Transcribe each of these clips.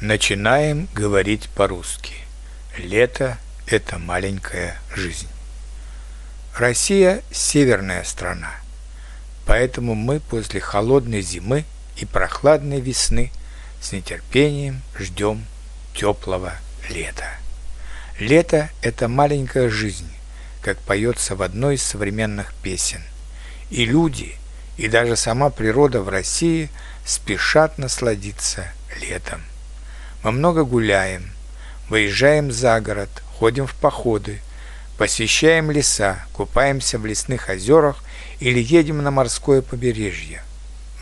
Начинаем говорить по-русски. Лето – это маленькая жизнь. Россия – северная страна, поэтому мы после холодной зимы и прохладной весны с нетерпением ждем теплого лета. Лето – это маленькая жизнь, как поется в одной из современных песен. И люди, и даже сама природа в России спешат насладиться летом. Мы много гуляем, выезжаем за город, ходим в походы, посещаем леса, купаемся в лесных озерах или едем на морское побережье.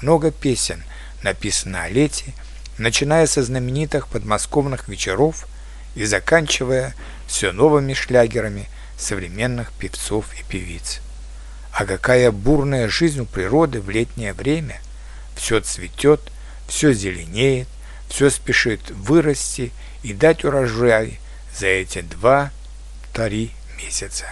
Много песен написано о лете, начиная со знаменитых подмосковных вечеров и заканчивая все новыми шлягерами современных певцов и певиц. А какая бурная жизнь у природы в летнее время! Все цветет, все зеленеет, все спешит вырасти и дать урожай за эти два-три месяца.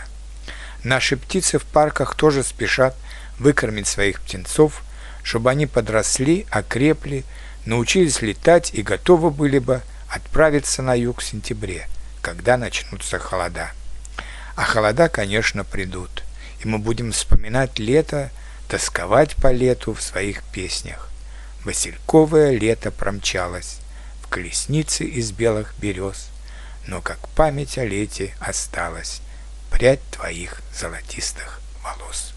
Наши птицы в парках тоже спешат выкормить своих птенцов, чтобы они подросли, окрепли, научились летать и готовы были бы отправиться на юг в сентябре, когда начнутся холода. А холода, конечно, придут, и мы будем вспоминать лето, тосковать по лету в своих песнях. Васильковое лето промчалось в колеснице из белых берез, но как память о лете осталась прядь твоих золотистых волос.